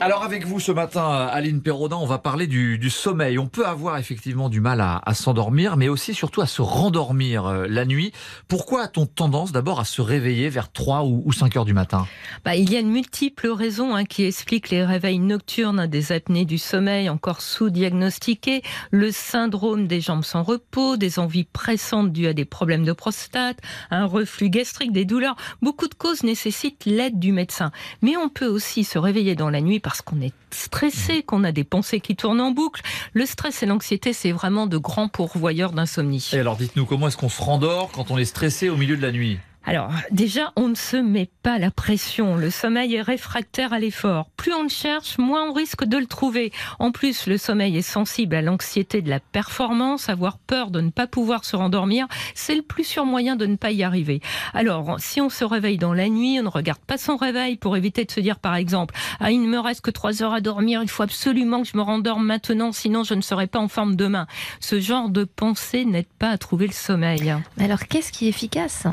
Alors avec vous ce matin, Aline Perrodin, on va parler du, sommeil. On peut avoir effectivement du mal à, s'endormir, mais aussi surtout à se rendormir euh, la nuit. Pourquoi a-t-on tendance d'abord à se réveiller vers 3 ou, ou 5 heures du matin? Bah, il y a de multiples raisons hein, qui expliquent les réveils nocturnes, hein, des apnées du sommeil encore sous-diagnostiquées, le syndrome des jambes sans repos, des envies pressantes dues à des problèmes de prostate, un reflux gastrique, des douleurs. Beaucoup de causes nécessitent l'aide du médecin. Mais on peut aussi se réveiller dans la nuit parce qu'on est stressé, qu'on a des pensées qui tournent en boucle. Le stress et l'anxiété, c'est vraiment de grands pourvoyeurs d'insomnie. Et alors dites-nous, comment est-ce qu'on se rendort quand on est stressé au milieu de la nuit? Alors, déjà, on ne se met pas la pression. Le sommeil est réfractaire à l'effort. Plus on le cherche, moins on risque de le trouver. En plus, le sommeil est sensible à l'anxiété de la performance. Avoir peur de ne pas pouvoir se rendormir, c'est le plus sûr moyen de ne pas y arriver. Alors, si on se réveille dans la nuit, on ne regarde pas son réveil pour éviter de se dire, par exemple, ah, il ne me reste que trois heures à dormir, il faut absolument que je me rendorme maintenant, sinon je ne serai pas en forme demain. Ce genre de pensée n'aide pas à trouver le sommeil. Alors, qu'est-ce qui est efficace?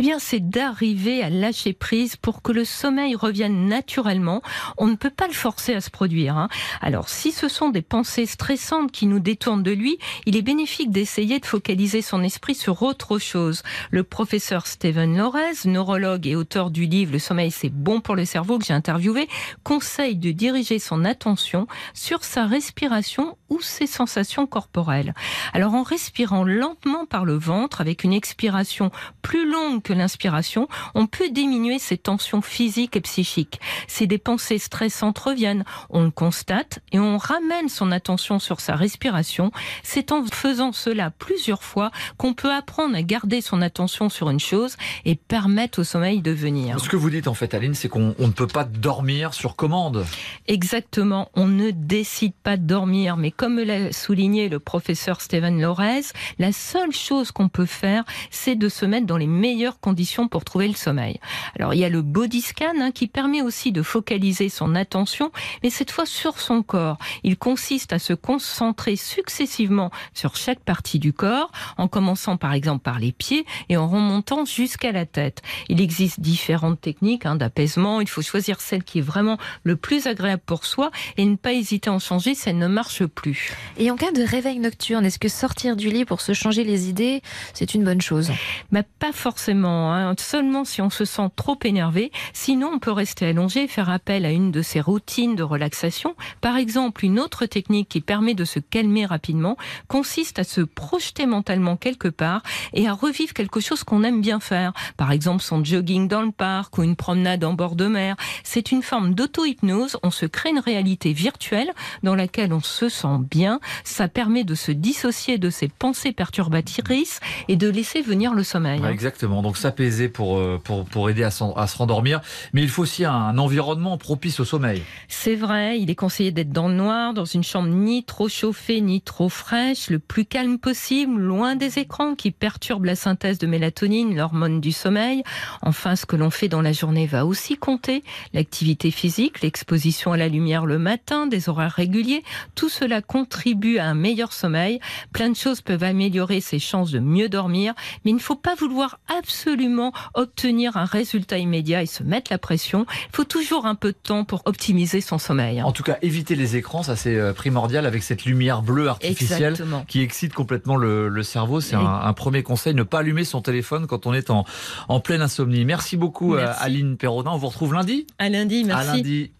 Eh bien, c'est d'arriver à lâcher prise pour que le sommeil revienne naturellement. On ne peut pas le forcer à se produire. hein. Alors, si ce sont des pensées stressantes qui nous détournent de lui, il est bénéfique d'essayer de focaliser son esprit sur autre chose. Le professeur Steven Lorez, neurologue et auteur du livre Le sommeil, c'est bon pour le cerveau que j'ai interviewé, conseille de diriger son attention sur sa respiration ou ses sensations corporelles. Alors, en respirant lentement par le ventre avec une expiration plus longue que l'inspiration, on peut diminuer ses tensions physiques et psychiques. Si des pensées stressantes reviennent, on le constate et on ramène son attention sur sa respiration. C'est en faisant cela plusieurs fois qu'on peut apprendre à garder son attention sur une chose et permettre au sommeil de venir. Ce que vous dites en fait, Aline, c'est qu'on on ne peut pas dormir sur commande. Exactement, on ne décide pas de dormir, mais comme l'a souligné le professeur Steven Lorez, la seule chose qu'on peut faire, c'est de se mettre dans les meilleures conditions pour trouver le sommeil. Alors il y a le body scan hein, qui permet aussi de focaliser son attention, mais cette fois sur son corps. Il consiste à se concentrer successivement sur chaque partie du corps, en commençant par exemple par les pieds et en remontant jusqu'à la tête. Il existe différentes techniques hein, d'apaisement. Il faut choisir celle qui est vraiment le plus agréable pour soi et ne pas hésiter à en changer si elle ne marche plus. Et en cas de réveil nocturne, est-ce que sortir du lit pour se changer les idées, c'est une bonne chose? Bah, pas forcément, hein. seulement si on se sent trop énervé. Sinon, on peut rester allongé et faire appel à une de ces routines de relaxation. Par exemple, une autre technique qui permet de se calmer rapidement consiste à se projeter mentalement quelque part et à revivre quelque chose qu'on aime bien faire. Par exemple, son jogging dans le parc ou une promenade en bord de mer. C'est une forme d'auto-hypnose. On se crée une réalité virtuelle dans laquelle on se sent bien. Ça permet de se dissocier de ses pensées perturbatrices et de laisser venir le sommeil. Ouais, exactement, donc s'apaiser pour, euh, pour, pour aider à, à se rendormir. Mais il faut aussi un, un environnement propice au sommeil. C'est vrai, il est conseillé d'être dans le noir, dans une chambre ni trop chauffée ni trop fraîche, le plus calme possible, loin des écrans qui perturbent la synthèse de mélatonine, l'hormone du sommeil. Enfin, ce que l'on fait dans la journée va aussi compter. L'activité physique, l'exposition à la lumière le matin, des horaires réguliers, tout cela contribue à un meilleur sommeil. Plein de choses peuvent améliorer ses chances de mieux dormir, mais il ne faut pas vouloir absolument obtenir un résultat immédiat et se mettre la pression. Il faut toujours un peu de temps pour optimiser son sommeil. En tout cas, éviter les écrans, ça c'est euh, primordial avec cette lumière bleue artificielle Exactement. qui excite complètement le, le cerveau. C'est un, un premier conseil, ne pas allumer son téléphone quand on est en, en pleine insomnie. Merci beaucoup euh, Merci. Aline Perrodin. On vous retrouve lundi. À lundi, merci. À lundi.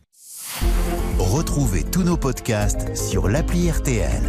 Retrouvez tous nos podcasts sur l'appli RTL.